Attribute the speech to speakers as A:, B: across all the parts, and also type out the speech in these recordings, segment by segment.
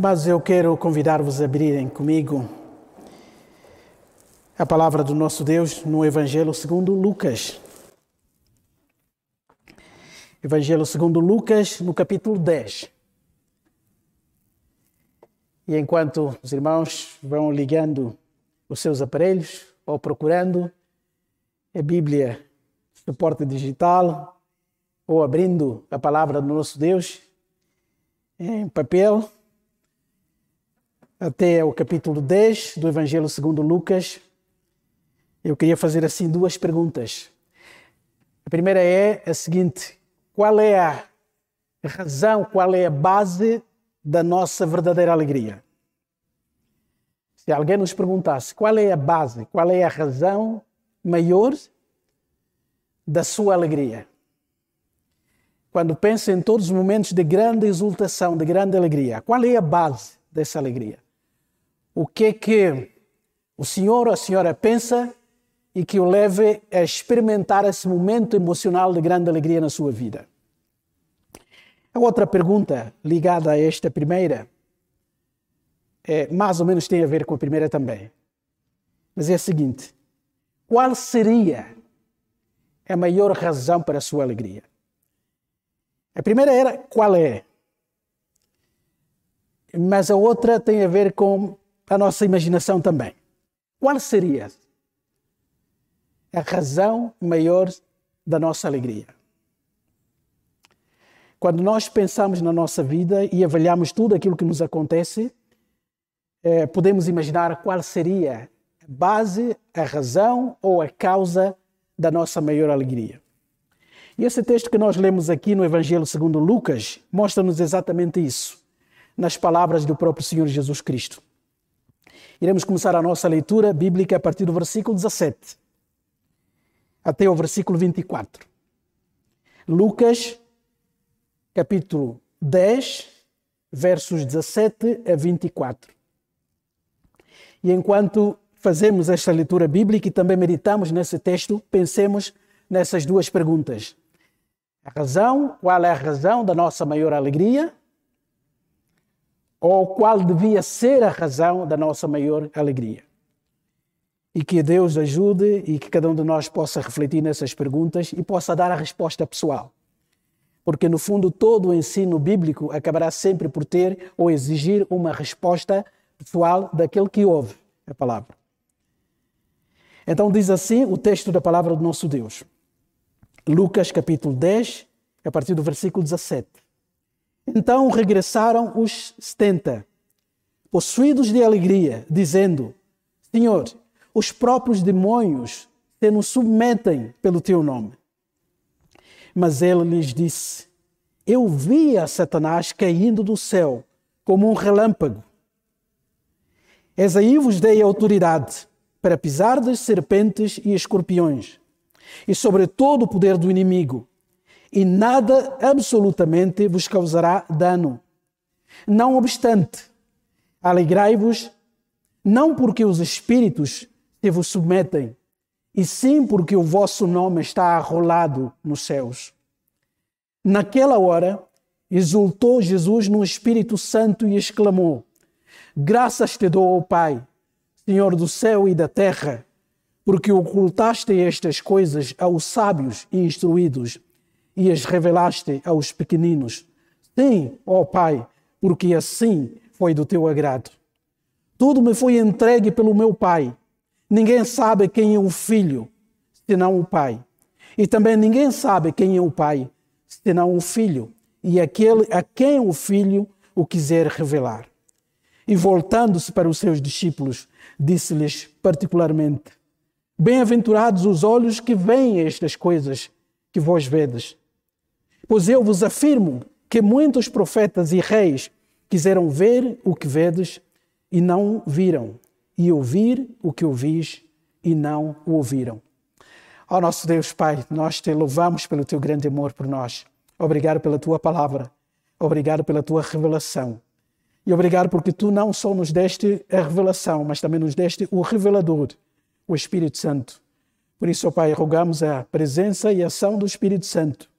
A: Mas eu quero convidar-vos a abrirem comigo a palavra do nosso Deus no Evangelho segundo Lucas. Evangelho segundo Lucas, no capítulo 10. E enquanto os irmãos vão ligando os seus aparelhos ou procurando a Bíblia, suporte digital, ou abrindo a palavra do nosso Deus em papel, até o capítulo 10 do Evangelho segundo Lucas, eu queria fazer assim duas perguntas. A primeira é a seguinte: qual é a razão, qual é a base da nossa verdadeira alegria? Se alguém nos perguntasse qual é a base, qual é a razão maior da sua alegria? Quando pensa em todos os momentos de grande exultação, de grande alegria, qual é a base dessa alegria? O que é que o senhor ou a senhora pensa e que o leve a experimentar esse momento emocional de grande alegria na sua vida. A outra pergunta ligada a esta primeira é, mais ou menos tem a ver com a primeira também. Mas é a seguinte: qual seria a maior razão para a sua alegria? A primeira era qual é? Mas a outra tem a ver com a nossa imaginação também. Qual seria a razão maior da nossa alegria? Quando nós pensamos na nossa vida e avaliamos tudo aquilo que nos acontece, eh, podemos imaginar qual seria a base, a razão ou a causa da nossa maior alegria. E esse texto que nós lemos aqui no Evangelho segundo Lucas mostra-nos exatamente isso, nas palavras do próprio Senhor Jesus Cristo. Iremos começar a nossa leitura bíblica a partir do versículo 17 até o versículo 24. Lucas, capítulo 10, versos 17 a 24. E enquanto fazemos esta leitura bíblica e também meditamos nesse texto, pensemos nessas duas perguntas. A razão, qual é a razão da nossa maior alegria? Ou qual devia ser a razão da nossa maior alegria. E que Deus ajude e que cada um de nós possa refletir nessas perguntas e possa dar a resposta pessoal. Porque, no fundo, todo o ensino bíblico acabará sempre por ter ou exigir uma resposta pessoal daquele que ouve a palavra. Então, diz assim o texto da palavra do nosso Deus. Lucas, capítulo 10, a partir do versículo 17. Então regressaram os setenta, possuídos de alegria, dizendo: Senhor, os próprios demônios se nos submetem pelo teu nome. Mas ele lhes disse: Eu vi a Satanás caindo do céu como um relâmpago. Eis aí vos dei autoridade para pisar das serpentes e escorpiões, e sobre todo o poder do inimigo, e nada absolutamente vos causará dano. Não obstante, alegrai-vos, não porque os espíritos se vos submetem, e sim porque o vosso nome está arrolado nos céus. Naquela hora, exultou Jesus no Espírito Santo e exclamou: Graças te dou, ó Pai, Senhor do céu e da terra, porque ocultaste estas coisas aos sábios e instruídos e as revelaste aos pequeninos. Sim, ó Pai, porque assim foi do teu agrado. Tudo me foi entregue pelo meu Pai. Ninguém sabe quem é o Filho, senão o Pai. E também ninguém sabe quem é o Pai, senão o Filho, e aquele a quem o Filho o quiser revelar. E voltando-se para os seus discípulos, disse-lhes particularmente: Bem-aventurados os olhos que veem estas coisas que vós vedes. Pois eu vos afirmo que muitos profetas e reis quiseram ver o que vedes e não viram, e ouvir o que ouvis e não o ouviram. Ó nosso Deus Pai, nós te louvamos pelo teu grande amor por nós. Obrigado pela tua palavra. Obrigado pela tua revelação. E obrigado porque tu não só nos deste a revelação, mas também nos deste o revelador, o Espírito Santo. Por isso, ó Pai, rogamos a presença e ação do Espírito Santo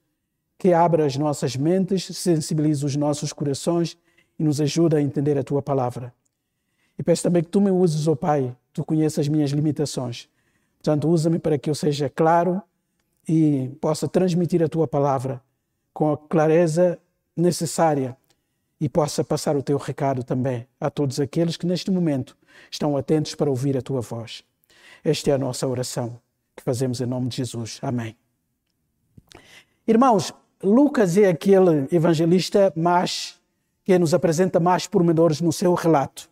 A: que abra as nossas mentes, sensibilize os nossos corações e nos ajuda a entender a tua palavra. E peço também que tu me uses, ó oh Pai, tu conheces as minhas limitações. Portanto, usa-me para que eu seja claro e possa transmitir a tua palavra com a clareza necessária e possa passar o teu recado também a todos aqueles que neste momento estão atentos para ouvir a tua voz. Esta é a nossa oração que fazemos em nome de Jesus. Amém. Irmãos, Lucas é aquele evangelista mais que nos apresenta mais pormenores no seu relato.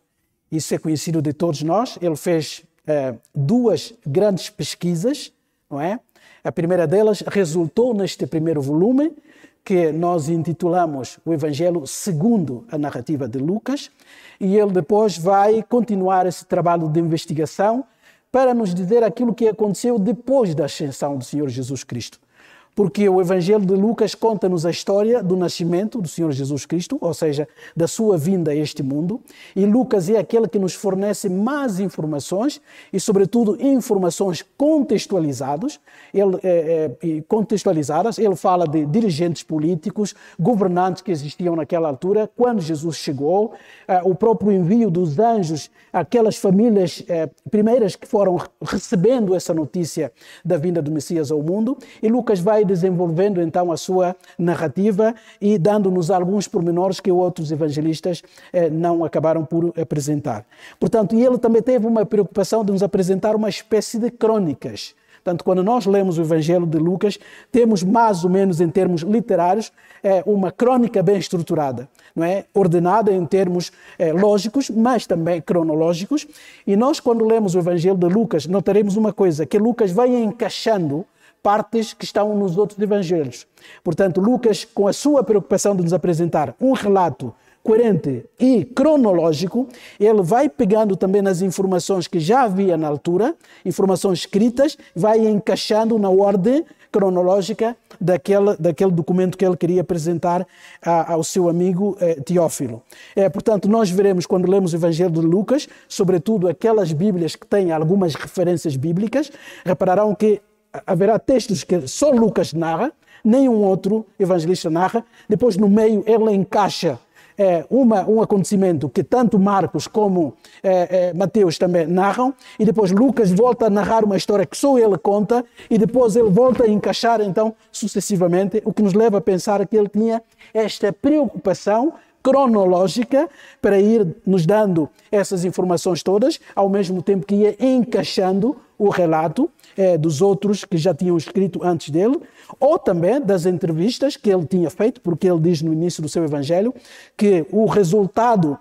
A: Isso é conhecido de todos nós. Ele fez eh, duas grandes pesquisas, não é? A primeira delas resultou neste primeiro volume, que nós intitulamos o Evangelho segundo a narrativa de Lucas, e ele depois vai continuar esse trabalho de investigação para nos dizer aquilo que aconteceu depois da ascensão do Senhor Jesus Cristo porque o Evangelho de Lucas conta-nos a história do nascimento do Senhor Jesus Cristo, ou seja, da sua vinda a este mundo, e Lucas é aquele que nos fornece mais informações e, sobretudo, informações contextualizadas. Ele, é, é, contextualizadas. Ele fala de dirigentes políticos, governantes que existiam naquela altura, quando Jesus chegou, é, o próprio envio dos anjos, aquelas famílias é, primeiras que foram recebendo essa notícia da vinda do Messias ao mundo, e Lucas vai vai desenvolvendo então a sua narrativa e dando-nos alguns pormenores que outros evangelistas eh, não acabaram por apresentar. Portanto, ele também teve uma preocupação de nos apresentar uma espécie de crônicas. Portanto, quando nós lemos o Evangelho de Lucas, temos mais ou menos em termos literários é, uma crônica bem estruturada, não é? Ordenada em termos é, lógicos, mas também cronológicos. E nós, quando lemos o Evangelho de Lucas, notaremos uma coisa: que Lucas vai encaixando partes que estão nos outros evangelhos. Portanto, Lucas, com a sua preocupação de nos apresentar um relato coerente e cronológico, ele vai pegando também nas informações que já havia na altura, informações escritas, vai encaixando na ordem cronológica daquele, daquele documento que ele queria apresentar a, ao seu amigo eh, Teófilo. É, portanto, nós veremos quando lemos o Evangelho de Lucas, sobretudo aquelas Bíblias que têm algumas referências bíblicas, repararão que haverá textos que só Lucas narra, nenhum outro evangelista narra. Depois, no meio, ele encaixa é, uma, um acontecimento que tanto Marcos como é, é, Mateus também narram, e depois Lucas volta a narrar uma história que só ele conta, e depois ele volta a encaixar, então, sucessivamente, o que nos leva a pensar que ele tinha esta preocupação cronológica para ir nos dando essas informações todas, ao mesmo tempo que ia encaixando o relato é, dos outros que já tinham escrito antes dele, ou também das entrevistas que ele tinha feito, porque ele diz no início do seu evangelho que o resultado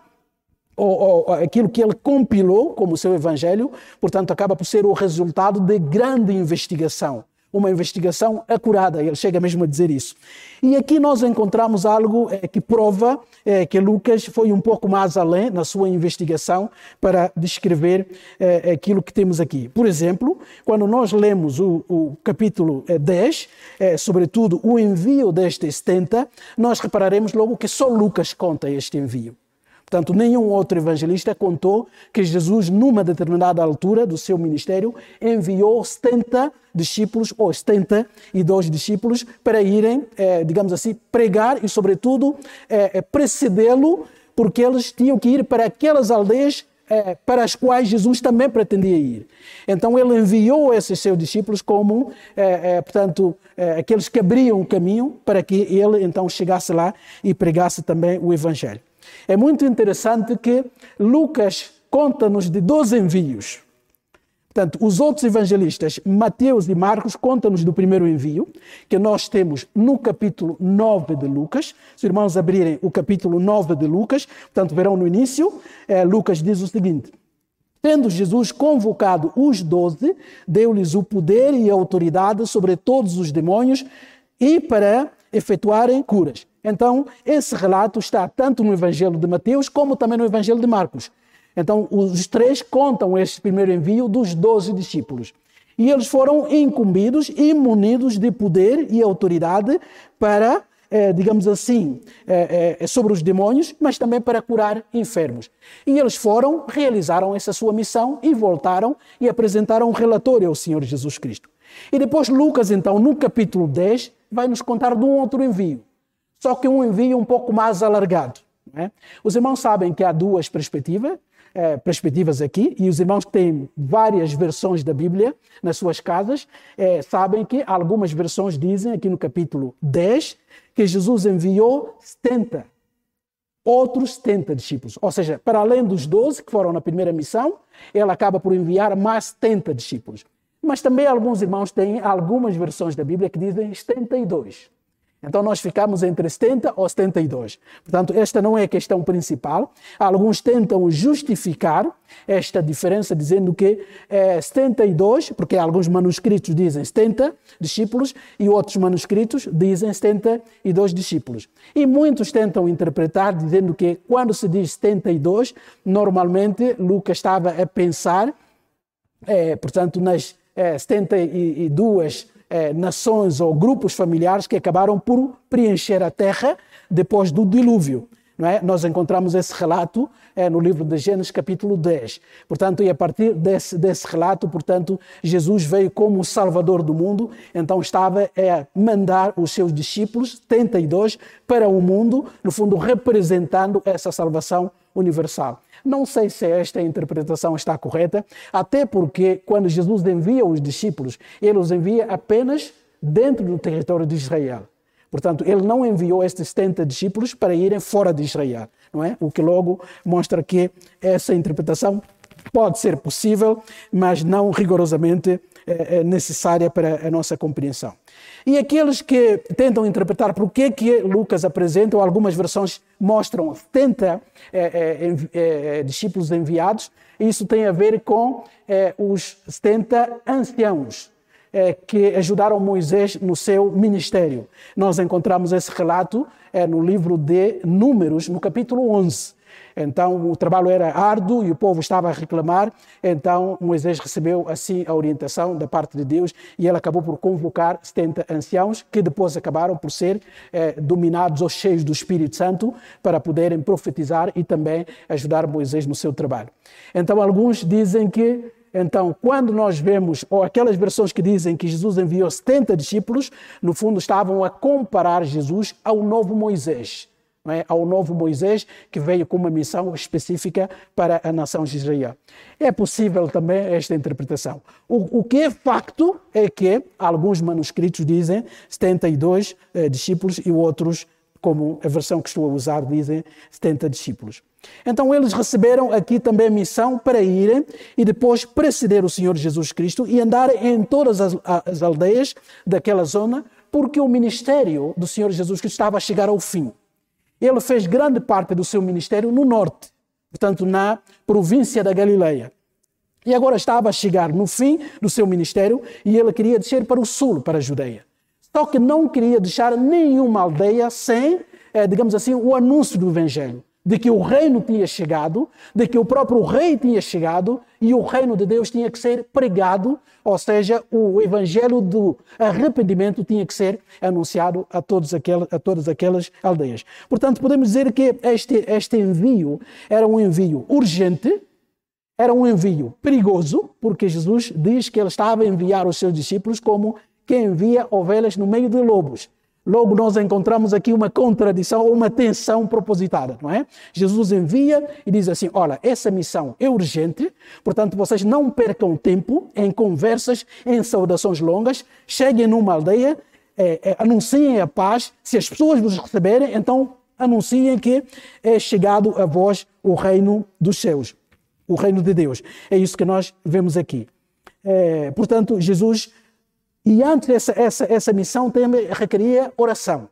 A: ou, ou, aquilo que ele compilou como seu evangelho, portanto, acaba por ser o resultado de grande investigação uma investigação acurada. Ele chega mesmo a dizer isso. E aqui nós encontramos algo é, que prova é, que Lucas foi um pouco mais além na sua investigação para descrever é, aquilo que temos aqui. Por exemplo, quando nós lemos o, o capítulo 10, sobretudo o envio deste 70, nós repararemos logo que só Lucas conta este envio. Portanto, nenhum outro evangelista contou que Jesus, numa determinada altura do seu ministério, enviou 70 discípulos, ou 72 discípulos, para irem, eh, digamos assim, pregar e, sobretudo, eh, eh, precedê-lo, porque eles tinham que ir para aquelas aldeias para as quais Jesus também pretendia ir. Então, ele enviou esses seus discípulos como, portanto, aqueles que abriam o caminho para que ele, então, chegasse lá e pregasse também o Evangelho. É muito interessante que Lucas conta-nos de 12 envios. Portanto, os outros evangelistas, Mateus e Marcos, contam-nos do primeiro envio, que nós temos no capítulo 9 de Lucas. Se os irmãos abrirem o capítulo 9 de Lucas, portanto, verão no início, é, Lucas diz o seguinte: Tendo Jesus convocado os doze, deu-lhes o poder e a autoridade sobre todos os demônios e para efetuarem curas. Então, esse relato está tanto no Evangelho de Mateus como também no Evangelho de Marcos. Então, os três contam este primeiro envio dos doze discípulos. E eles foram incumbidos e munidos de poder e autoridade para, eh, digamos assim, eh, eh, sobre os demônios, mas também para curar enfermos. E eles foram, realizaram essa sua missão e voltaram e apresentaram um relatório ao Senhor Jesus Cristo. E depois Lucas, então, no capítulo 10, vai nos contar de um outro envio só que um envio um pouco mais alargado. É? Os irmãos sabem que há duas perspectivas, é, perspectivas aqui, e os irmãos que têm várias versões da Bíblia nas suas casas é, sabem que algumas versões dizem, aqui no capítulo 10, que Jesus enviou 70, outros 70 discípulos. Ou seja, para além dos 12 que foram na primeira missão, ele acaba por enviar mais 70 discípulos. Mas também alguns irmãos têm algumas versões da Bíblia que dizem 72. Então nós ficamos entre 70 ou 72. Portanto, esta não é a questão principal. Alguns tentam justificar esta diferença dizendo que é 72, porque alguns manuscritos dizem 70 discípulos e outros manuscritos dizem 72 discípulos. E muitos tentam interpretar dizendo que quando se diz 72, normalmente Lucas estava a pensar, é, portanto, nas é, 72 é, nações ou grupos familiares que acabaram por preencher a terra depois do dilúvio. É? Nós encontramos esse relato é, no livro de Gênesis, capítulo 10. Portanto, e a partir desse, desse relato, portanto, Jesus veio como o Salvador do mundo, então estava a mandar os seus discípulos, 32, para o mundo, no fundo representando essa salvação universal. Não sei se esta interpretação está correta, até porque quando Jesus envia os discípulos, ele os envia apenas dentro do território de Israel. Portanto, ele não enviou estes 70 discípulos para irem fora de Israel, não é? O que logo mostra que essa interpretação pode ser possível, mas não rigorosamente é, necessária para a nossa compreensão. E aqueles que tentam interpretar por que que Lucas apresenta, ou algumas versões mostram 70 é, é, discípulos enviados, isso tem a ver com é, os 70 anciãos é, que ajudaram Moisés no seu ministério. Nós encontramos esse relato é, no livro de Números, no capítulo 11. Então o trabalho era árduo e o povo estava a reclamar. Então Moisés recebeu assim a orientação da parte de Deus e ele acabou por convocar 70 anciãos que depois acabaram por ser eh, dominados ou cheios do Espírito Santo para poderem profetizar e também ajudar Moisés no seu trabalho. Então alguns dizem que então, quando nós vemos, ou aquelas versões que dizem que Jesus enviou 70 discípulos, no fundo estavam a comparar Jesus ao novo Moisés é? ao novo Moisés, que veio com uma missão específica para a nação de Israel. É possível também esta interpretação. O, o que é facto é que alguns manuscritos dizem 72 eh, discípulos e outros, como a versão que estou a usar, dizem 70 discípulos. Então eles receberam aqui também a missão para irem e depois preceder o Senhor Jesus Cristo e andar em todas as, as aldeias daquela zona, porque o ministério do Senhor Jesus Cristo estava a chegar ao fim. Ele fez grande parte do seu ministério no norte, portanto, na província da Galileia. E agora estava a chegar no fim do seu ministério e ele queria descer para o sul, para a Judeia. Só que não queria deixar nenhuma aldeia sem, eh, digamos assim, o anúncio do Evangelho de que o reino tinha chegado, de que o próprio rei tinha chegado e o reino de Deus tinha que ser pregado, ou seja, o evangelho do arrependimento tinha que ser anunciado a, todos aquelas, a todas aquelas aldeias. Portanto, podemos dizer que este, este envio era um envio urgente, era um envio perigoso, porque Jesus diz que ele estava a enviar os seus discípulos como quem envia ovelhas no meio de lobos. Logo, nós encontramos aqui uma contradição uma tensão propositada, não é? Jesus envia e diz assim: Olha, essa missão é urgente, portanto, vocês não percam tempo em conversas, em saudações longas, cheguem numa aldeia, é, é, anunciem a paz. Se as pessoas vos receberem, então anunciem que é chegado a vós o reino dos céus, o reino de Deus. É isso que nós vemos aqui. É, portanto, Jesus e antes essa, essa, essa missão requeria oração.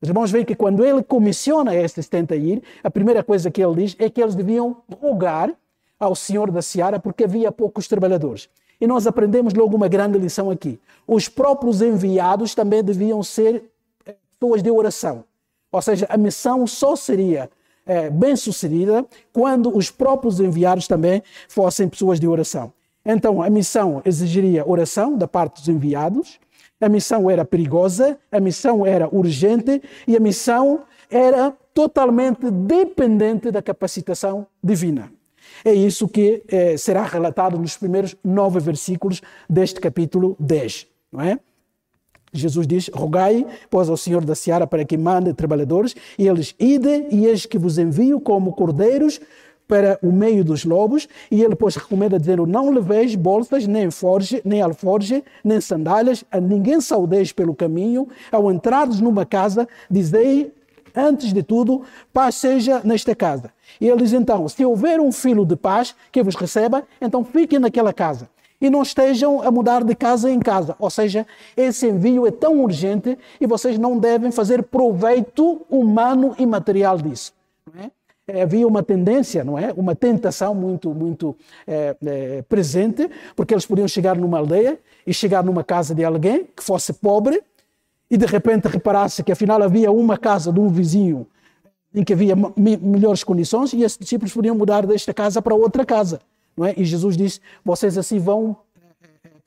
A: Os irmãos veem que quando ele comissiona estes 70 ir, a primeira coisa que ele diz é que eles deviam rogar ao Senhor da Seara porque havia poucos trabalhadores. E nós aprendemos logo uma grande lição aqui. Os próprios enviados também deviam ser eh, pessoas de oração. Ou seja, a missão só seria é, bem sucedida quando os próprios enviados também fossem pessoas de oração. Então, a missão exigiria oração da parte dos enviados, a missão era perigosa, a missão era urgente e a missão era totalmente dependente da capacitação divina. É isso que eh, será relatado nos primeiros nove versículos deste capítulo 10, não é? Jesus diz: Rogai, pois, ao Senhor da Seara para que mande trabalhadores, e eles, ide, e eis que vos envio como cordeiros para o meio dos lobos, e ele depois recomenda dizendo: Não leveis bolsas, nem forge, nem alforge, nem sandálias, a ninguém saudeis pelo caminho, ao entrares numa casa, dizei antes de tudo, paz seja nesta casa. E ele diz então: se houver um filho de paz que vos receba, então fiquem naquela casa. E não estejam a mudar de casa em casa. Ou seja, esse envio é tão urgente e vocês não devem fazer proveito humano e material disso. É? É, havia uma tendência, não é? Uma tentação muito, muito é, é, presente, porque eles podiam chegar numa aldeia e chegar numa casa de alguém que fosse pobre e de repente reparasse que afinal havia uma casa de um vizinho em que havia melhores condições e esses discípulos podiam mudar desta casa para outra casa, não é? E Jesus disse: vocês assim vão,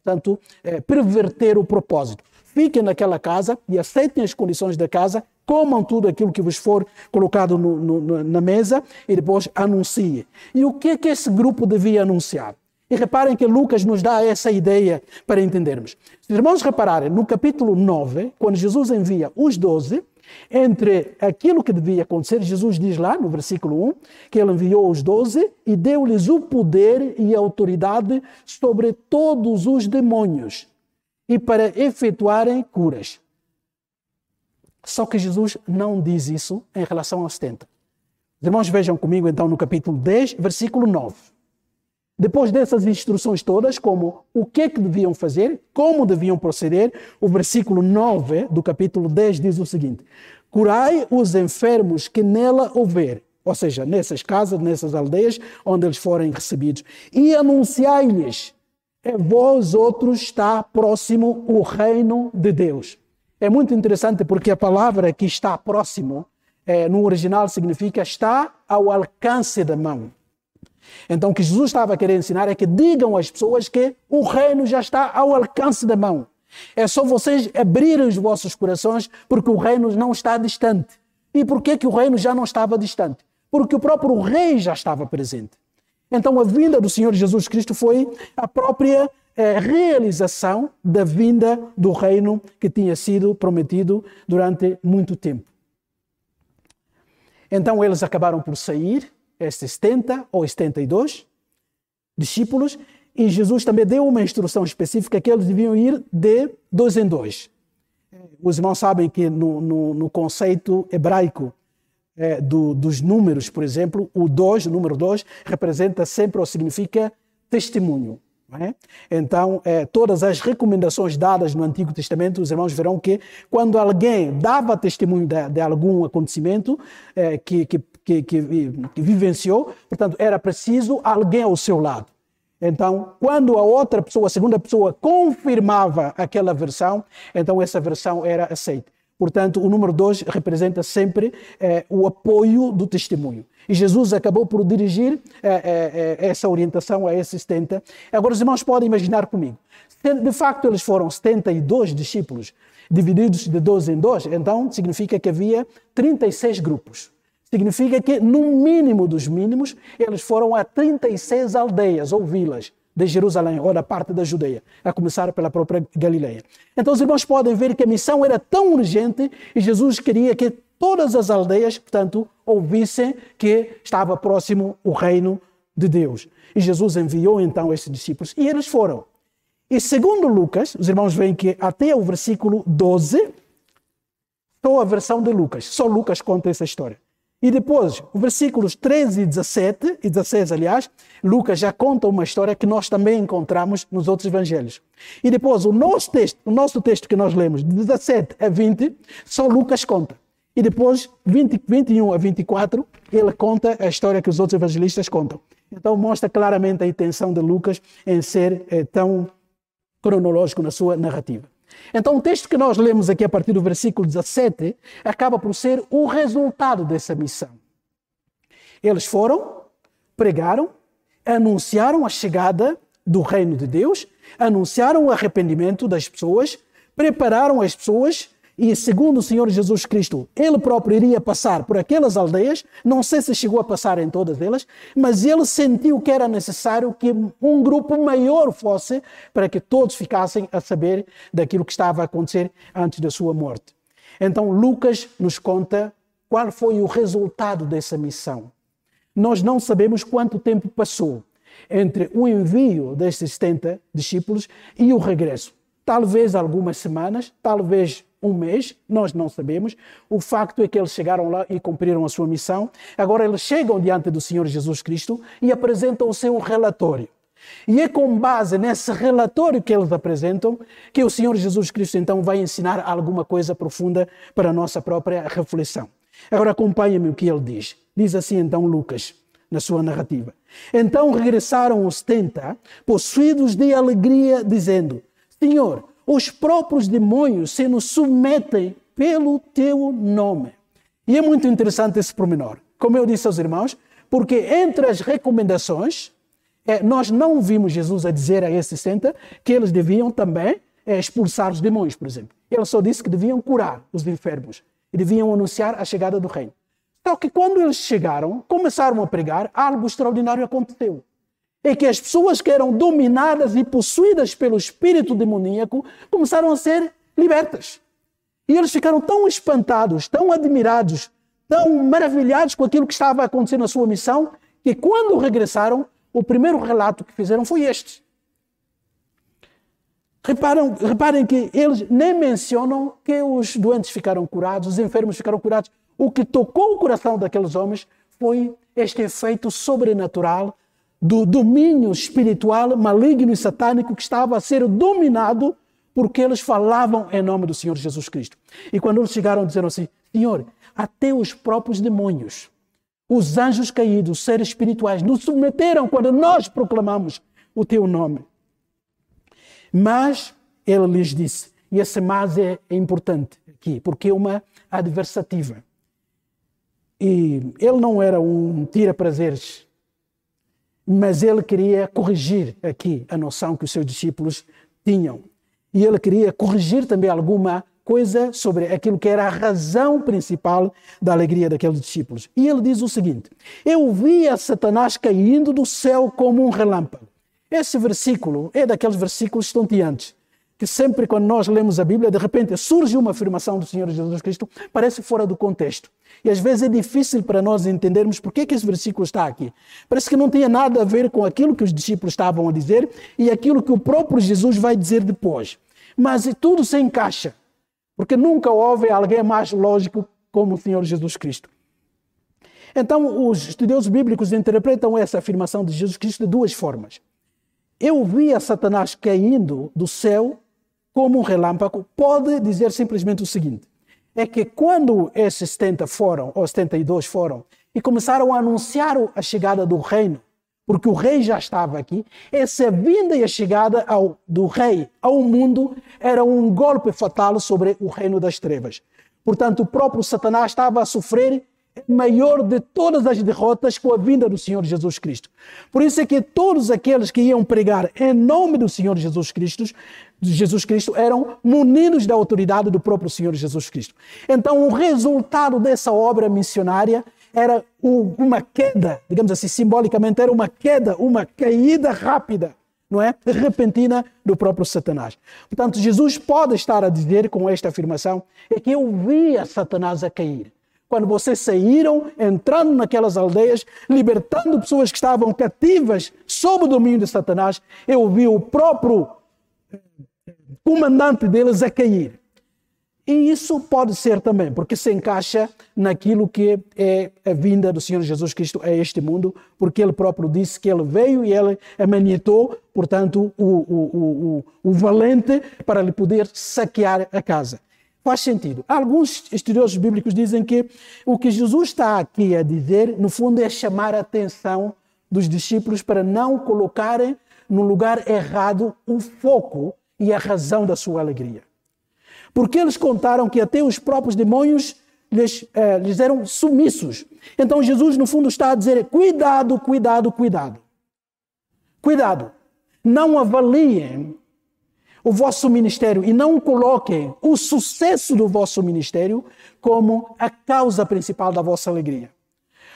A: portanto, é, perverter o propósito. Fiquem naquela casa e aceitem as condições da casa comam tudo aquilo que vos for colocado no, no, na mesa e depois anunciem. E o que é que esse grupo devia anunciar? E reparem que Lucas nos dá essa ideia para entendermos. Se os irmãos repararem, no capítulo 9, quando Jesus envia os doze, entre aquilo que devia acontecer, Jesus diz lá no versículo 1 que ele enviou os doze e deu-lhes o poder e a autoridade sobre todos os demônios e para efetuarem curas. Só que Jesus não diz isso em relação aos 70. Os irmãos vejam comigo então no capítulo 10, versículo 9. Depois dessas instruções todas, como o que é que deviam fazer, como deviam proceder, o versículo 9 do capítulo 10 diz o seguinte: Curai os enfermos que nela houver, ou seja, nessas casas, nessas aldeias onde eles forem recebidos, e anunciai-lhes: é vós outros está próximo o reino de Deus. É muito interessante porque a palavra que está próximo, é, no original significa está ao alcance da mão. Então, o que Jesus estava a querer ensinar é que digam às pessoas que o reino já está ao alcance da mão. É só vocês abrirem os vossos corações, porque o reino não está distante. E por que, que o reino já não estava distante? Porque o próprio rei já estava presente. Então, a vinda do Senhor Jesus Cristo foi a própria é, realização da vinda do reino que tinha sido prometido durante muito tempo. Então eles acabaram por sair, estes 70 ou 72 discípulos, e Jesus também deu uma instrução específica que eles deviam ir de dois em dois. Os irmãos sabem que no, no, no conceito hebraico é, do, dos números, por exemplo, o 2, o número 2, representa sempre ou significa testemunho. É? Então, é, todas as recomendações dadas no Antigo Testamento, os irmãos verão que quando alguém dava testemunho de, de algum acontecimento é, que, que, que, que, vivenciou, portanto, era preciso alguém ao seu lado. Então, quando a outra pessoa, a segunda pessoa, confirmava aquela versão, então essa versão era aceita. Portanto, o número 2 representa sempre é, o apoio do testemunho. E Jesus acabou por dirigir é, é, essa orientação a esses 70. Agora, os irmãos podem imaginar comigo. De facto, eles foram 72 discípulos, divididos de 12 em 2, então significa que havia 36 grupos. Significa que, no mínimo dos mínimos, eles foram a 36 aldeias ou vilas de Jerusalém ou da parte da Judeia, a começar pela própria Galileia. Então os irmãos podem ver que a missão era tão urgente e Jesus queria que todas as aldeias, portanto, ouvissem que estava próximo o reino de Deus. E Jesus enviou então esses discípulos e eles foram. E segundo Lucas, os irmãos veem que até o versículo 12, só a versão de Lucas, só Lucas conta essa história. E depois, os versículos 13 e 17, e 16, aliás, Lucas já conta uma história que nós também encontramos nos outros evangelhos. E depois, o nosso texto, o nosso texto que nós lemos, de 17 a 20, só Lucas conta. E depois, 20, 21 a 24, ele conta a história que os outros evangelistas contam. Então, mostra claramente a intenção de Lucas em ser é, tão cronológico na sua narrativa. Então, o texto que nós lemos aqui a partir do versículo 17 acaba por ser o resultado dessa missão. Eles foram, pregaram, anunciaram a chegada do reino de Deus, anunciaram o arrependimento das pessoas, prepararam as pessoas e segundo o Senhor Jesus Cristo, ele próprio iria passar por aquelas aldeias, não sei se chegou a passar em todas elas, mas ele sentiu que era necessário que um grupo maior fosse para que todos ficassem a saber daquilo que estava a acontecer antes da sua morte. Então Lucas nos conta qual foi o resultado dessa missão. Nós não sabemos quanto tempo passou entre o envio destes 70 discípulos e o regresso. Talvez algumas semanas, talvez um mês, nós não sabemos. O facto é que eles chegaram lá e cumpriram a sua missão. Agora eles chegam diante do Senhor Jesus Cristo e apresentam o seu relatório. E é com base nesse relatório que eles apresentam que o Senhor Jesus Cristo então vai ensinar alguma coisa profunda para a nossa própria reflexão. Agora acompanhe-me o que ele diz. Diz assim então Lucas, na sua narrativa. Então regressaram os setenta, possuídos de alegria, dizendo: Senhor, os próprios demônios se nos submetem pelo teu nome. E é muito interessante esse pormenor. Como eu disse aos irmãos, porque entre as recomendações, é, nós não vimos Jesus a dizer a esses 60 que eles deviam também é, expulsar os demônios, por exemplo. Ele só disse que deviam curar os enfermos e deviam anunciar a chegada do reino. Só que quando eles chegaram, começaram a pregar, algo extraordinário aconteceu é que as pessoas que eram dominadas e possuídas pelo espírito demoníaco começaram a ser libertas. E eles ficaram tão espantados, tão admirados, tão maravilhados com aquilo que estava acontecendo na sua missão, que quando regressaram, o primeiro relato que fizeram foi este. Reparam, reparem que eles nem mencionam que os doentes ficaram curados, os enfermos ficaram curados. O que tocou o coração daqueles homens foi este efeito sobrenatural do domínio espiritual maligno e satânico que estava a ser dominado porque eles falavam em nome do Senhor Jesus Cristo. E quando eles chegaram, disseram assim: Senhor, até os próprios demônios, os anjos caídos, os seres espirituais, nos submeteram quando nós proclamamos o teu nome. Mas ele lhes disse, e esse mas é, importante aqui, porque é uma adversativa. E ele não era um tira-prazeres mas ele queria corrigir aqui a noção que os seus discípulos tinham. E ele queria corrigir também alguma coisa sobre aquilo que era a razão principal da alegria daqueles discípulos. E ele diz o seguinte: Eu via Satanás caindo do céu como um relâmpago. Esse versículo é daqueles versículos estonteantes que sempre quando nós lemos a Bíblia, de repente surge uma afirmação do Senhor Jesus Cristo, parece fora do contexto. E às vezes é difícil para nós entendermos por que, que esse versículo está aqui. Parece que não tinha nada a ver com aquilo que os discípulos estavam a dizer e aquilo que o próprio Jesus vai dizer depois. Mas tudo se encaixa, porque nunca houve alguém mais lógico como o Senhor Jesus Cristo. Então, os estudiosos bíblicos interpretam essa afirmação de Jesus Cristo de duas formas. Eu via Satanás caindo do céu como um relâmpago, pode dizer simplesmente o seguinte: é que quando esses 70 foram, ou 72 foram, e começaram a anunciar a chegada do reino, porque o rei já estava aqui, essa vinda e a chegada ao, do rei ao mundo era um golpe fatal sobre o reino das trevas. Portanto, o próprio Satanás estava a sofrer maior de todas as derrotas com a vinda do Senhor Jesus Cristo. Por isso é que todos aqueles que iam pregar em nome do Senhor Jesus Cristo, Jesus Cristo eram munidos da autoridade do próprio Senhor Jesus Cristo. Então, o resultado dessa obra missionária era uma queda, digamos assim, simbolicamente, era uma queda, uma caída rápida, não é? Repentina do próprio Satanás. Portanto, Jesus pode estar a dizer com esta afirmação é que eu via Satanás a cair quando vocês saíram, entrando naquelas aldeias, libertando pessoas que estavam cativas sob o domínio de Satanás, eu vi o próprio comandante deles a cair. E isso pode ser também, porque se encaixa naquilo que é a vinda do Senhor Jesus Cristo a este mundo, porque ele próprio disse que ele veio e ele amanitou, portanto, o, o, o, o valente para lhe poder saquear a casa. Faz sentido. Alguns estudiosos bíblicos dizem que o que Jesus está aqui a dizer, no fundo, é chamar a atenção dos discípulos para não colocarem no lugar errado o foco e a razão da sua alegria. Porque eles contaram que até os próprios demônios lhes, eh, lhes eram sumissos. Então Jesus, no fundo, está a dizer: cuidado, cuidado, cuidado. Cuidado. Não avaliem o vosso ministério e não coloquem o sucesso do vosso ministério como a causa principal da vossa alegria.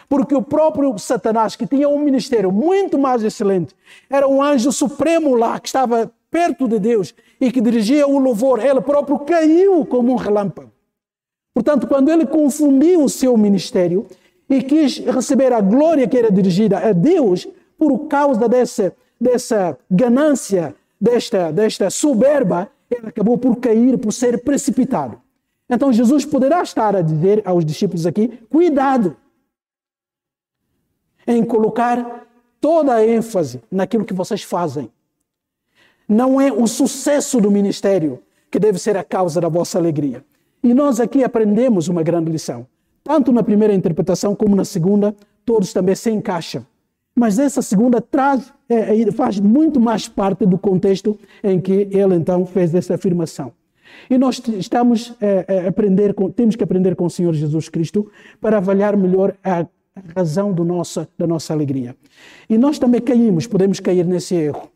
A: Porque o próprio Satanás, que tinha um ministério muito mais excelente, era um anjo supremo lá, que estava perto de Deus e que dirigia o louvor, ele próprio caiu como um relâmpago. Portanto, quando ele confundiu o seu ministério e quis receber a glória que era dirigida a Deus, por causa dessa, dessa ganância, desta, desta soberba, ele acabou por cair, por ser precipitado. Então Jesus poderá estar a dizer aos discípulos aqui: cuidado em colocar toda a ênfase naquilo que vocês fazem. Não é o sucesso do ministério que deve ser a causa da vossa alegria. E nós aqui aprendemos uma grande lição. Tanto na primeira interpretação como na segunda, todos também se encaixam. Mas essa segunda traz, é, faz muito mais parte do contexto em que ele então fez essa afirmação. E nós estamos é, é, aprender com, temos que aprender com o Senhor Jesus Cristo para avaliar melhor a razão do nossa, da nossa alegria. E nós também caímos, podemos cair nesse erro.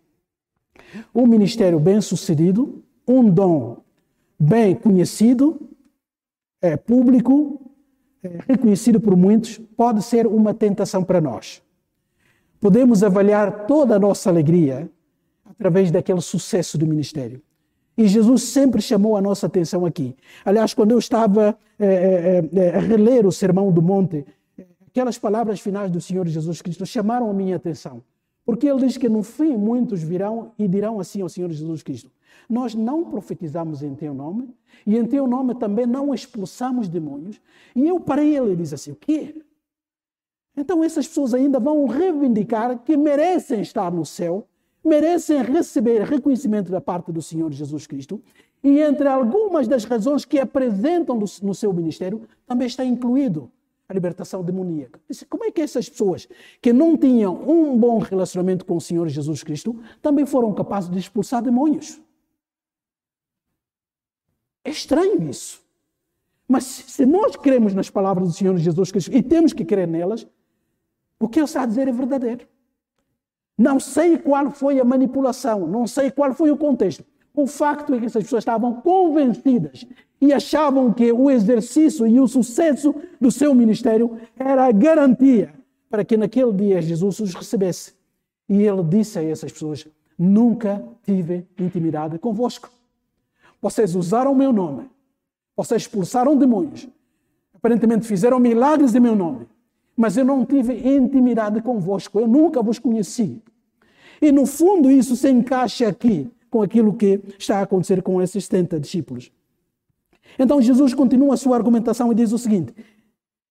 A: Um ministério bem sucedido, um dom bem conhecido, é, público, é, reconhecido por muitos, pode ser uma tentação para nós podemos avaliar toda a nossa alegria através daquele sucesso do ministério. E Jesus sempre chamou a nossa atenção aqui. Aliás, quando eu estava é, é, a reler o Sermão do Monte, aquelas palavras finais do Senhor Jesus Cristo chamaram a minha atenção. Porque ele diz que no fim muitos virão e dirão assim ao Senhor Jesus Cristo: Nós não profetizamos em teu nome, e em teu nome também não expulsamos demônios. E eu para ele diz assim: O quê? Então essas pessoas ainda vão reivindicar que merecem estar no céu, merecem receber reconhecimento da parte do Senhor Jesus Cristo. E entre algumas das razões que apresentam no seu ministério, também está incluído a libertação demoníaca. Como é que essas pessoas que não tinham um bom relacionamento com o Senhor Jesus Cristo também foram capazes de expulsar demônios? É estranho isso. Mas se nós cremos nas palavras do Senhor Jesus Cristo e temos que crer nelas, o que ele está a dizer é verdadeiro. Não sei qual foi a manipulação, não sei qual foi o contexto. O facto é que essas pessoas estavam convencidas e achavam que o exercício e o sucesso do seu ministério era a garantia para que naquele dia Jesus os recebesse. E ele disse a essas pessoas: Nunca tive intimidade convosco. Vocês usaram o meu nome, vocês expulsaram demônios, aparentemente fizeram milagres em meu nome, mas eu não tive intimidade convosco, eu nunca vos conheci. E no fundo isso se encaixa aqui com aquilo que está a acontecer com esses 70 discípulos. Então Jesus continua a sua argumentação e diz o seguinte: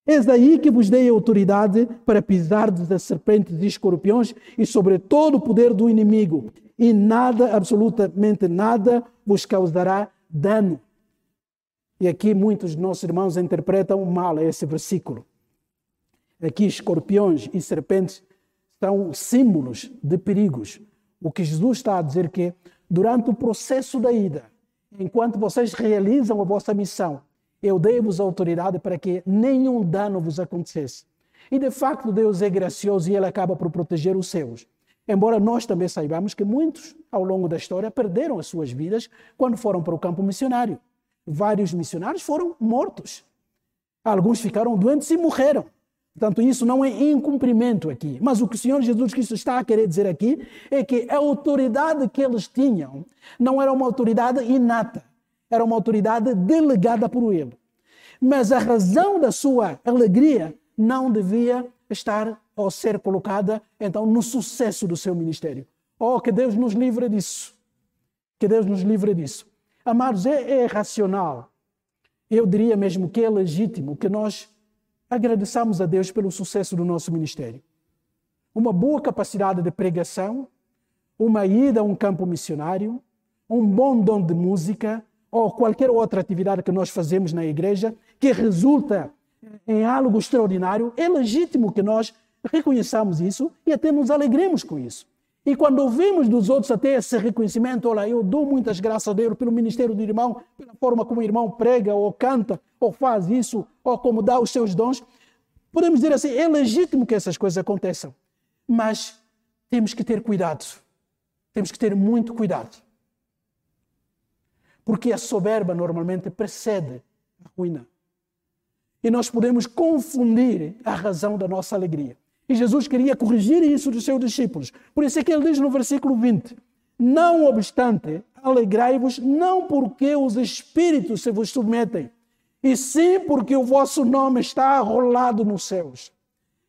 A: Eis daí que vos dei autoridade para pisar das serpentes e escorpiões e sobre todo o poder do inimigo, e nada, absolutamente nada, vos causará dano. E aqui muitos de nossos irmãos interpretam mal esse versículo. Aqui, escorpiões e serpentes são símbolos de perigos. O que Jesus está a dizer que durante o processo da ida, enquanto vocês realizam a vossa missão, eu dei-vos autoridade para que nenhum dano vos acontecesse. E de facto Deus é gracioso e Ele acaba por proteger os seus. Embora nós também saibamos que muitos, ao longo da história, perderam as suas vidas quando foram para o campo missionário. Vários missionários foram mortos. Alguns ficaram doentes e morreram. Portanto, isso não é incumprimento aqui. Mas o que o Senhor Jesus Cristo está a querer dizer aqui é que a autoridade que eles tinham não era uma autoridade inata, era uma autoridade delegada por Ele. Mas a razão da sua alegria não devia estar ou ser colocada, então, no sucesso do seu ministério. Oh, que Deus nos livre disso. Que Deus nos livre disso. Amados, é, é racional. Eu diria mesmo que é legítimo que nós agradeçamos a Deus pelo sucesso do nosso ministério. Uma boa capacidade de pregação, uma ida a um campo missionário, um bom dom de música ou qualquer outra atividade que nós fazemos na igreja que resulta em algo extraordinário, é legítimo que nós reconheçamos isso e até nos alegremos com isso. E quando ouvimos dos outros até esse reconhecimento, olha, eu dou muitas graças a Deus pelo ministério do irmão, pela forma como o irmão prega ou canta ou faz isso, ou como dá os seus dons. Podemos dizer assim, é legítimo que essas coisas aconteçam. Mas temos que ter cuidado. Temos que ter muito cuidado. Porque a soberba normalmente precede a ruína. E nós podemos confundir a razão da nossa alegria. E Jesus queria corrigir isso dos seus discípulos. Por isso é que ele diz no versículo 20: Não obstante, alegrai-vos, não porque os espíritos se vos submetem, e sim porque o vosso nome está arrolado nos céus.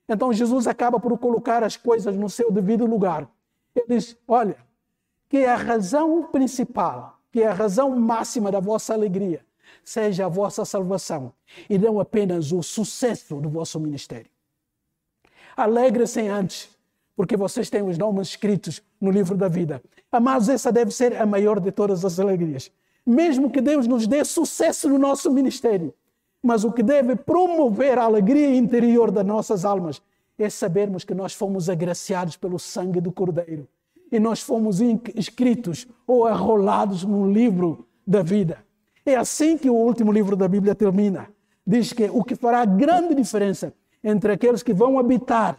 A: Então Jesus acaba por colocar as coisas no seu devido lugar. Ele diz: Olha, que a razão principal, que a razão máxima da vossa alegria seja a vossa salvação e não apenas o sucesso do vosso ministério. Alegre-se antes, porque vocês têm os nomes escritos no livro da vida. Amados, essa deve ser a maior de todas as alegrias. Mesmo que Deus nos dê sucesso no nosso ministério, mas o que deve promover a alegria interior das nossas almas é sabermos que nós fomos agraciados pelo sangue do Cordeiro e nós fomos inscritos ou arrolados no livro da vida. É assim que o último livro da Bíblia termina. Diz que o que fará grande diferença entre aqueles que vão habitar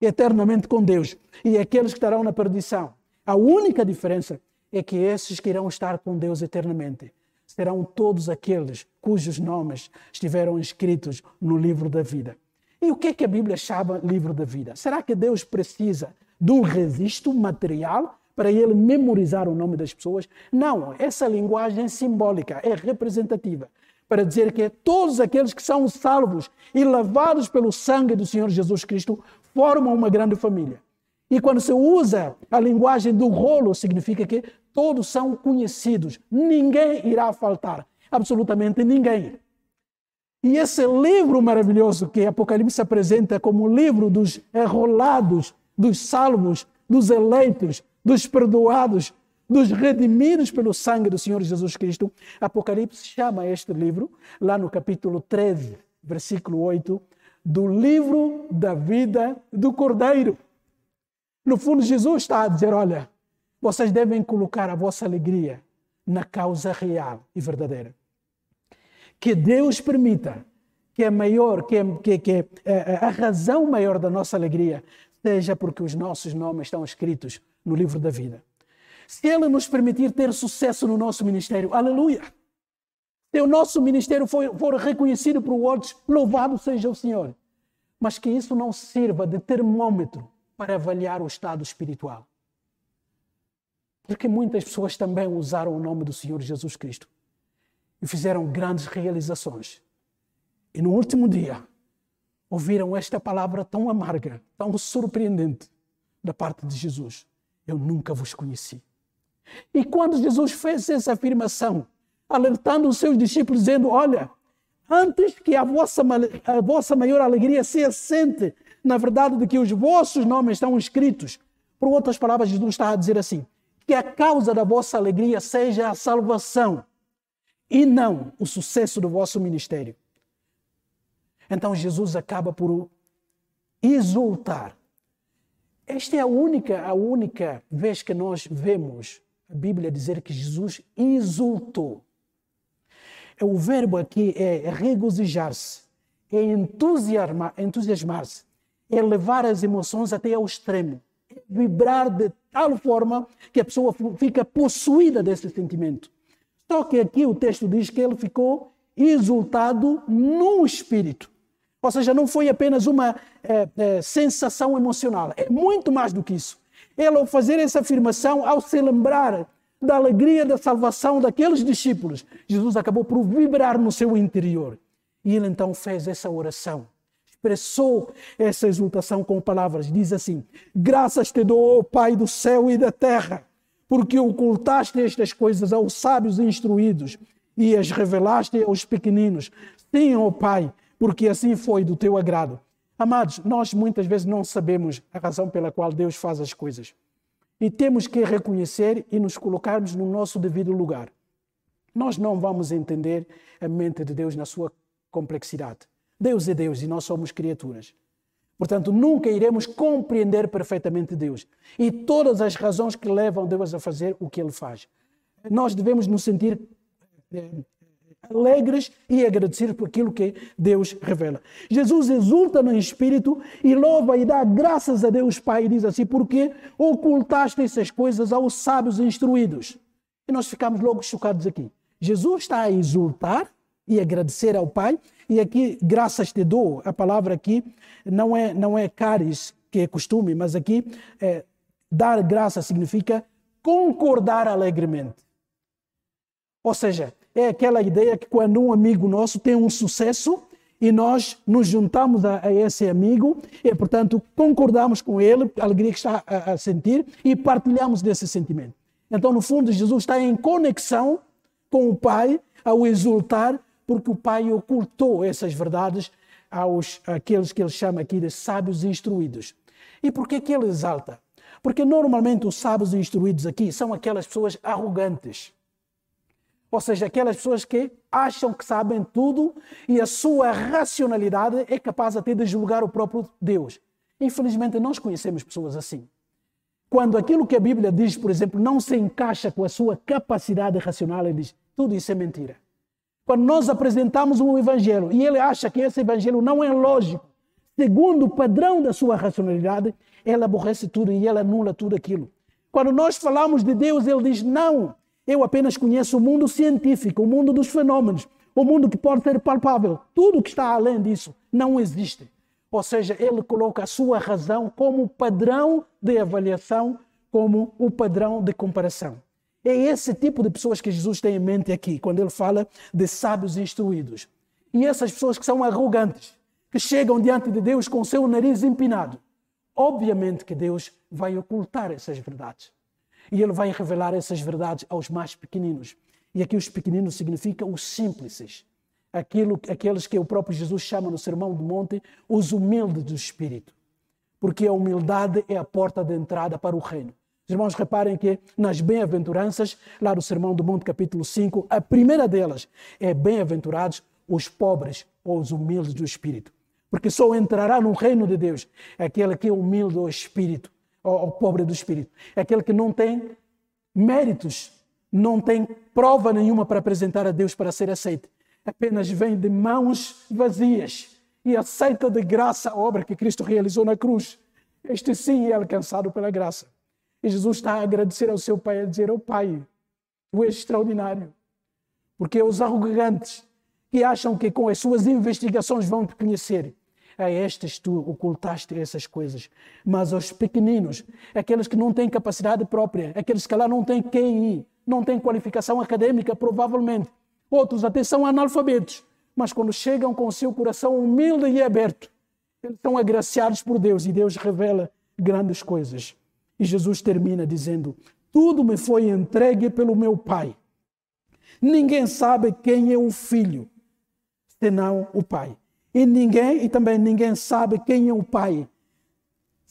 A: eternamente com Deus e aqueles que estarão na perdição. A única diferença é que esses que irão estar com Deus eternamente serão todos aqueles cujos nomes estiveram escritos no livro da vida. E o que é que a Bíblia chama livro da vida? Será que Deus precisa de um registro material para ele memorizar o nome das pessoas? Não, essa linguagem é simbólica, é representativa, para dizer que todos aqueles que são salvos e lavados pelo sangue do Senhor Jesus Cristo formam uma grande família. E quando se usa a linguagem do rolo, significa que todos são conhecidos, ninguém irá faltar, absolutamente ninguém. E esse livro maravilhoso que Apocalipse apresenta como o livro dos enrolados, dos salvos, dos eleitos, dos perdoados, dos redimidos pelo sangue do Senhor Jesus Cristo, Apocalipse chama este livro, lá no capítulo 13, versículo 8, do livro da vida do Cordeiro. No fundo, Jesus está a dizer: olha, vocês devem colocar a vossa alegria na causa real e verdadeira. Que Deus permita que a maior, que, que, que a, a razão maior da nossa alegria seja porque os nossos nomes estão escritos no livro da vida. Se Ele nos permitir ter sucesso no nosso ministério, aleluia! Se o nosso ministério for, for reconhecido por outros, louvado seja o Senhor. Mas que isso não sirva de termômetro para avaliar o estado espiritual. Porque muitas pessoas também usaram o nome do Senhor Jesus Cristo e fizeram grandes realizações. E no último dia, ouviram esta palavra tão amarga, tão surpreendente da parte de Jesus: Eu nunca vos conheci. E quando Jesus fez essa afirmação, alertando os seus discípulos, dizendo: Olha, antes que a vossa, a vossa maior alegria se assente na verdade de que os vossos nomes estão escritos. Por outras palavras, Jesus está a dizer assim: que a causa da vossa alegria seja a salvação e não o sucesso do vosso ministério. Então Jesus acaba por exultar. Esta é a única, a única vez que nós vemos a Bíblia dizer que Jesus exultou. O verbo aqui é regozijar-se, é entusiasmar-se, é levar as emoções até ao extremo, é vibrar de tal forma que a pessoa fica possuída desse sentimento. Só que aqui o texto diz que ele ficou exultado no espírito. Ou seja, não foi apenas uma é, é, sensação emocional, é muito mais do que isso. Ele, ao fazer essa afirmação, ao se lembrar da alegria da salvação daqueles discípulos, Jesus acabou por vibrar no seu interior. E ele então fez essa oração, expressou essa exultação com palavras. Diz assim: Graças te dou, Pai do céu e da terra, porque ocultaste estas coisas aos sábios e instruídos e as revelaste aos pequeninos. Sim, ó Pai, porque assim foi do teu agrado. Amados, nós muitas vezes não sabemos a razão pela qual Deus faz as coisas. E temos que reconhecer e nos colocarmos no nosso devido lugar. Nós não vamos entender a mente de Deus na sua complexidade. Deus é Deus e nós somos criaturas. Portanto, nunca iremos compreender perfeitamente Deus e todas as razões que levam Deus a fazer o que Ele faz. Nós devemos nos sentir eh, alegres e agradecidos por aquilo que Deus revela. Jesus exulta no Espírito e louva e dá graças a Deus Pai e diz assim, porque ocultaste essas coisas aos sábios instruídos. E nós ficamos logo chocados aqui. Jesus está a exultar e agradecer ao Pai. E aqui, graças te dou, a palavra aqui não é, não é caris, que é costume, mas aqui é, dar graça significa concordar alegremente. Ou seja, é aquela ideia que quando um amigo nosso tem um sucesso e nós nos juntamos a, a esse amigo e, portanto, concordamos com ele, a alegria que está a, a sentir e partilhamos desse sentimento. Então, no fundo, Jesus está em conexão com o Pai ao exultar, porque o Pai ocultou essas verdades aos aqueles que ele chama aqui de sábios instruídos. E por que, que ele exalta? Porque normalmente os sábios instruídos aqui são aquelas pessoas arrogantes. Ou seja, aquelas pessoas que acham que sabem tudo e a sua racionalidade é capaz até de julgar o próprio Deus. Infelizmente, nós conhecemos pessoas assim. Quando aquilo que a Bíblia diz, por exemplo, não se encaixa com a sua capacidade racional, ele diz: tudo isso é mentira. Quando nós apresentamos um evangelho e ele acha que esse evangelho não é lógico, segundo o padrão da sua racionalidade, ele aborrece tudo e ele anula tudo aquilo. Quando nós falamos de Deus, ele diz: não, eu apenas conheço o mundo científico, o mundo dos fenômenos, o mundo que pode ser palpável. Tudo que está além disso não existe. Ou seja, ele coloca a sua razão como padrão de avaliação, como o padrão de comparação. É esse tipo de pessoas que Jesus tem em mente aqui, quando ele fala de sábios instruídos. E essas pessoas que são arrogantes, que chegam diante de Deus com seu nariz empinado. Obviamente que Deus vai ocultar essas verdades. E Ele vai revelar essas verdades aos mais pequeninos. E aqui os pequeninos significam os simples, aquilo, aqueles que o próprio Jesus chama no Sermão do Monte os humildes do espírito. Porque a humildade é a porta de entrada para o reino. Os irmãos reparem que nas bem-aventuranças, lá no Sermão do Monte, capítulo 5, a primeira delas é bem-aventurados os pobres ou os humildes do espírito porque só entrará no reino de Deus aquele que é humilde ao espírito, ao, pobre do espírito, aquele que não tem méritos, não tem prova nenhuma para apresentar a Deus para ser aceito, apenas vem de mãos vazias e aceita de graça a obra que Cristo realizou na cruz. Este sim é alcançado pela graça. E Jesus está a agradecer ao seu Pai, a dizer: ao oh, Pai, és extraordinário. Porque os arrogantes que acham que com as suas investigações vão te conhecer, a estas tu ocultaste essas coisas. Mas aos pequeninos, aqueles que não têm capacidade própria, aqueles que lá não têm QI, não têm qualificação acadêmica, provavelmente. Outros até são analfabetos, mas quando chegam com o seu coração humilde e aberto, eles são agraciados por Deus e Deus revela grandes coisas. E Jesus termina dizendo: Tudo me foi entregue pelo meu Pai. Ninguém sabe quem é o filho, senão o Pai. E ninguém, e também ninguém sabe quem é o pai,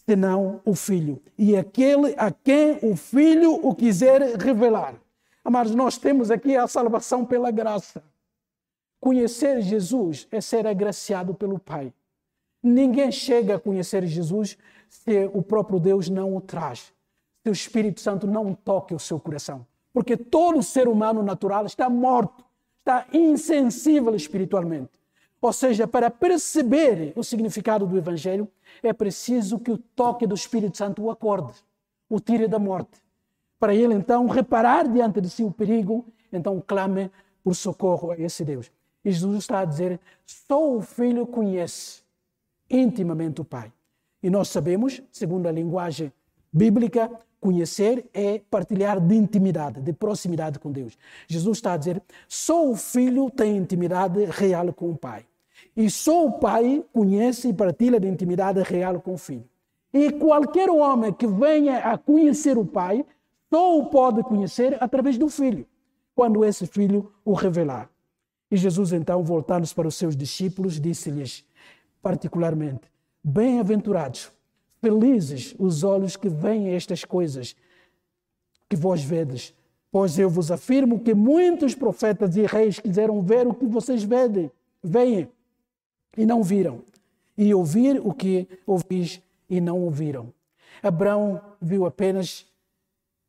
A: senão o filho. E aquele a quem o filho o quiser revelar. Mas nós temos aqui a salvação pela graça. Conhecer Jesus é ser agraciado pelo Pai. Ninguém chega a conhecer Jesus se o próprio Deus não o traz, se o Espírito Santo não toque o seu coração. Porque todo ser humano natural está morto, está insensível espiritualmente. Ou seja, para perceber o significado do Evangelho, é preciso que o toque do Espírito Santo o acorde, o tire da morte. Para ele, então, reparar diante de si o perigo, então clame por socorro a esse Deus. E Jesus está a dizer: só o Filho conhece intimamente o Pai. E nós sabemos, segundo a linguagem bíblica, conhecer é partilhar de intimidade, de proximidade com Deus. Jesus está a dizer: só o Filho tem intimidade real com o Pai. E só o pai conhece e partilha de intimidade real com o filho. E qualquer homem que venha a conhecer o pai, só o pode conhecer através do filho, quando esse filho o revelar. E Jesus, então, voltando para os seus discípulos, disse-lhes particularmente: Bem-aventurados, felizes os olhos que veem estas coisas que vós vedes, pois eu vos afirmo que muitos profetas e reis quiseram ver o que vocês vedem, veem e não viram, e ouvir o que ouvis e não ouviram. Abraão viu apenas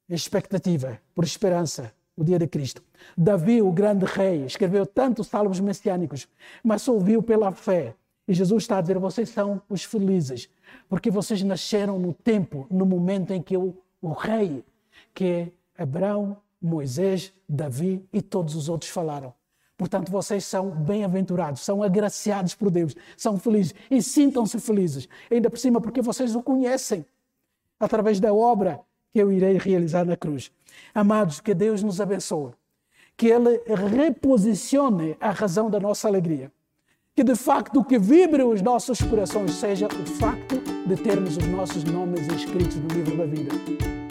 A: expectativa, por esperança, o dia de Cristo. Davi, o grande rei, escreveu tantos salmos messiânicos, mas só ouviu pela fé. E Jesus está a dizer: vocês são os felizes, porque vocês nasceram no tempo, no momento em que o, o rei, que é Abraão, Moisés, Davi e todos os outros falaram. Portanto, vocês são bem-aventurados, são agraciados por Deus, são felizes e sintam-se felizes, ainda por cima porque vocês o conhecem através da obra que eu irei realizar na cruz. Amados, que Deus nos abençoe, que Ele reposicione a razão da nossa alegria, que de facto o que vibre os nossos corações seja o facto de termos os nossos nomes inscritos no livro da vida.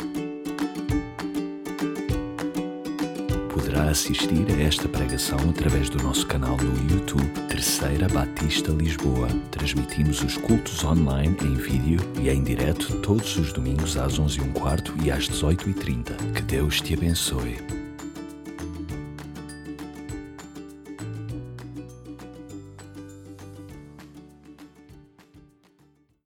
B: Poderá assistir a esta pregação através do nosso canal no YouTube Terceira Batista Lisboa. Transmitimos os cultos online em vídeo e em direto todos os domingos às 11h15 e às 18h30. Que Deus te abençoe.